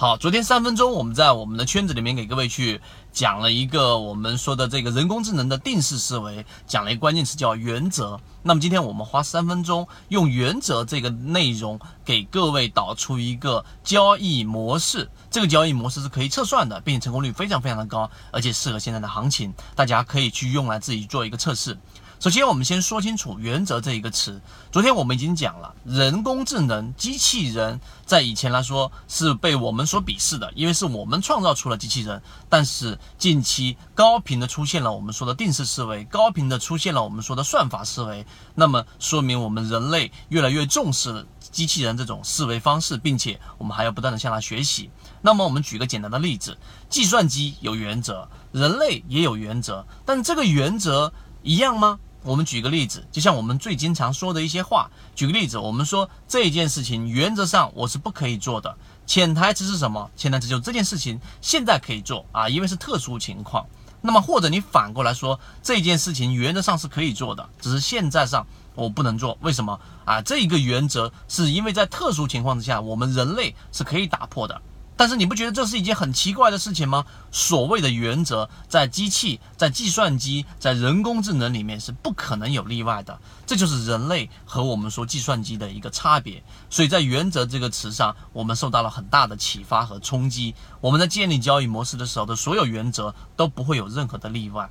好，昨天三分钟我们在我们的圈子里面给各位去讲了一个我们说的这个人工智能的定式思维，讲了一个关键词叫原则。那么今天我们花三分钟用原则这个内容给各位导出一个交易模式，这个交易模式是可以测算的，并且成功率非常非常的高，而且适合现在的行情，大家可以去用来自己做一个测试。首先，我们先说清楚“原则”这一个词。昨天我们已经讲了，人工智能、机器人在以前来说是被我们所鄙视的，因为是我们创造出了机器人。但是近期高频的出现了我们说的定式思维，高频的出现了我们说的算法思维，那么说明我们人类越来越重视机器人这种思维方式，并且我们还要不断的向它学习。那么我们举个简单的例子，计算机有原则，人类也有原则，但这个原则一样吗？我们举个例子，就像我们最经常说的一些话。举个例子，我们说这件事情原则上我是不可以做的。潜台词是什么？潜台词就是这件事情现在可以做啊，因为是特殊情况。那么或者你反过来说，这件事情原则上是可以做的，只是现在上我不能做。为什么啊？这一个原则是因为在特殊情况之下，我们人类是可以打破的。但是你不觉得这是一件很奇怪的事情吗？所谓的原则，在机器、在计算机、在人工智能里面是不可能有例外的，这就是人类和我们说计算机的一个差别。所以在“原则”这个词上，我们受到了很大的启发和冲击。我们在建立交易模式的时候的所有原则都不会有任何的例外。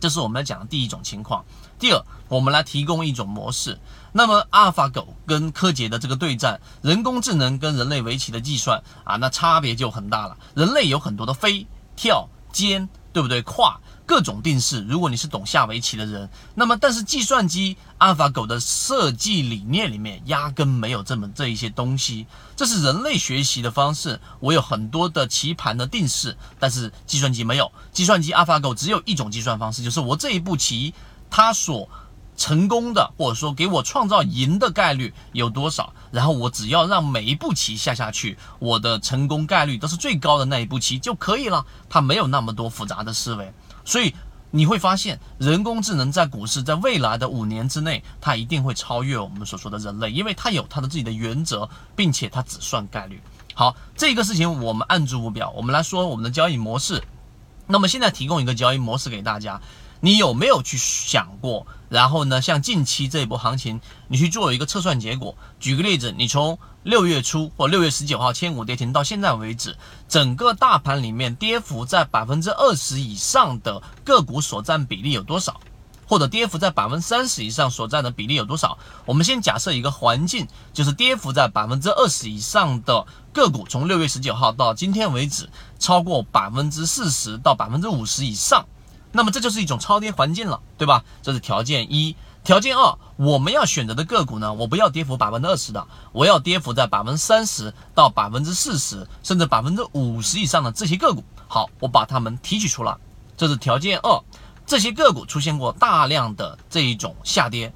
这是我们要讲的第一种情况。第二，我们来提供一种模式。那么，阿尔法狗跟柯洁的这个对战，人工智能跟人类围棋的计算啊，那差别就很大了。人类有很多的飞、跳、尖，对不对？跨。各种定式，如果你是懂下围棋的人，那么但是计算机阿尔法狗的设计理念里面压根没有这么这一些东西，这是人类学习的方式。我有很多的棋盘的定式，但是计算机没有。计算机阿尔法狗只有一种计算方式，就是我这一步棋它所成功的，或者说给我创造赢的概率有多少，然后我只要让每一步棋下下去，我的成功概率都是最高的那一步棋就可以了。它没有那么多复杂的思维。所以你会发现，人工智能在股市在未来的五年之内，它一定会超越我们所说的人类，因为它有它的自己的原则，并且它只算概率。好，这个事情我们按住不表。我们来说我们的交易模式。那么现在提供一个交易模式给大家。你有没有去想过？然后呢，像近期这一波行情，你去做一个测算结果。举个例子，你从六月初或六月十九号千股跌停到现在为止，整个大盘里面跌幅在百分之二十以上的个股所占比例有多少？或者跌幅在百分之三十以上所占的比例有多少？我们先假设一个环境，就是跌幅在百分之二十以上的个股，从六月十九号到今天为止，超过百分之四十到百分之五十以上。那么这就是一种超跌环境了，对吧？这是条件一。条件二，我们要选择的个股呢，我不要跌幅百分之二十的，我要跌幅在百分之三十到百分之四十，甚至百分之五十以上的这些个股。好，我把它们提取出来。这是条件二，这些个股出现过大量的这一种下跌。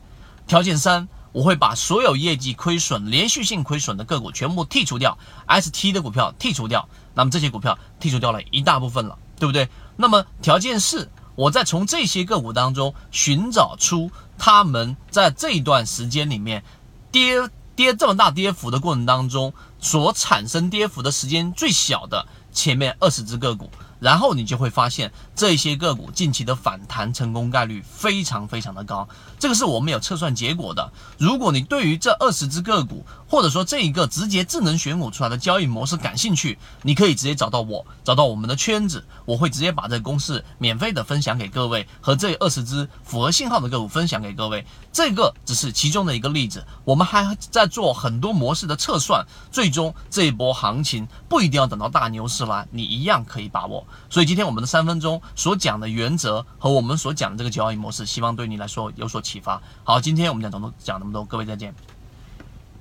条件三，我会把所有业绩亏损、连续性亏损的个股全部剔除掉，ST 的股票剔除掉。那么这些股票剔除掉了一大部分了，对不对？那么条件四。我在从这些个股当中寻找出他们在这一段时间里面跌跌这么大跌幅的过程当中所产生跌幅的时间最小的前面二十只个股。然后你就会发现这些个股近期的反弹成功概率非常非常的高，这个是我们有测算结果的。如果你对于这二十只个股，或者说这一个直接智能选股出来的交易模式感兴趣，你可以直接找到我，找到我们的圈子，我会直接把这个公式免费的分享给各位，和这二十只符合信号的个股分享给各位。这个只是其中的一个例子，我们还在做很多模式的测算，最中这一波行情不一定要等到大牛市来，你一样可以把握。所以今天我们的三分钟所讲的原则和我们所讲的这个交易模式，希望对你来说有所启发。好，今天我们讲这么多，讲那么多，各位再见。